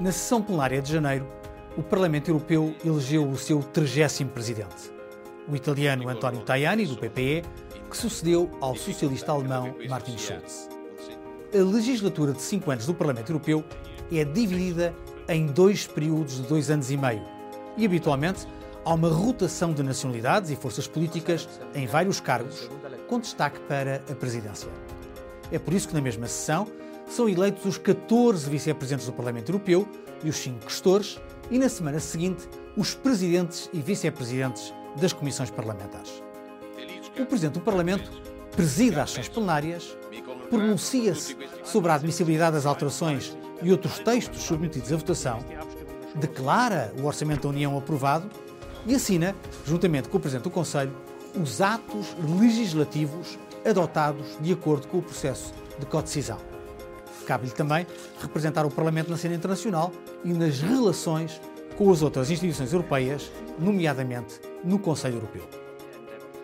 Na sessão plenária de janeiro, o Parlamento Europeu elegeu o seu 30 presidente, o italiano António Tajani, do PPE, que sucedeu ao socialista alemão Martin Schulz. A legislatura de cinco anos do Parlamento Europeu é dividida em dois períodos de dois anos e meio e, habitualmente, há uma rotação de nacionalidades e forças políticas em vários cargos, com destaque para a presidência. É por isso que, na mesma sessão, são eleitos os 14 vice-presidentes do Parlamento Europeu e os 5 questores, e na semana seguinte, os presidentes e vice-presidentes das comissões parlamentares. O Presidente do Parlamento preside as sessões plenárias, pronuncia-se sobre a admissibilidade das alterações e outros textos submetidos à votação, declara o Orçamento da União aprovado e assina, juntamente com o Presidente do Conselho, os atos legislativos adotados de acordo com o processo de codecisão. Cabe-lhe também representar o Parlamento na cena internacional e nas relações com as outras instituições europeias, nomeadamente no Conselho Europeu.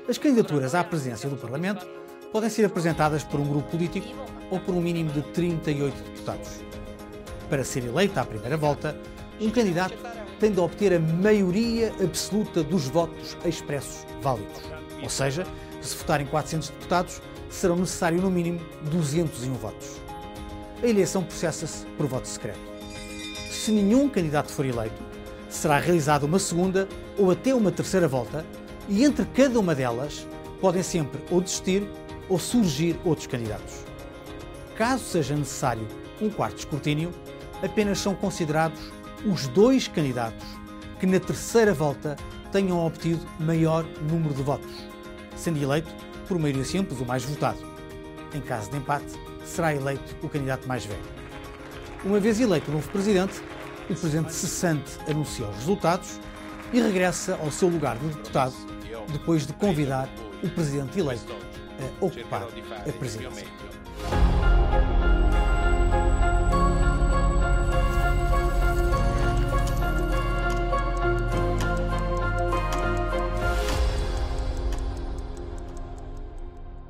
As candidaturas à presidência do Parlamento podem ser apresentadas por um grupo político ou por um mínimo de 38 deputados. Para ser eleito à primeira volta, um candidato tem de obter a maioria absoluta dos votos expressos válidos. Ou seja, se votarem 400 deputados, serão necessários no mínimo 201 votos. A eleição processa-se por voto secreto. Se nenhum candidato for eleito, será realizada uma segunda ou até uma terceira volta e entre cada uma delas podem sempre ou desistir ou surgir outros candidatos. Caso seja necessário um quarto escrutínio, apenas são considerados os dois candidatos que na terceira volta tenham obtido maior número de votos, sendo eleito por maioria simples o mais votado. Em caso de empate, será eleito o candidato mais velho. Uma vez eleito o novo presidente, o presidente cessante anuncia os resultados e regressa ao seu lugar de deputado depois de convidar o presidente eleito a ocupar a presidência.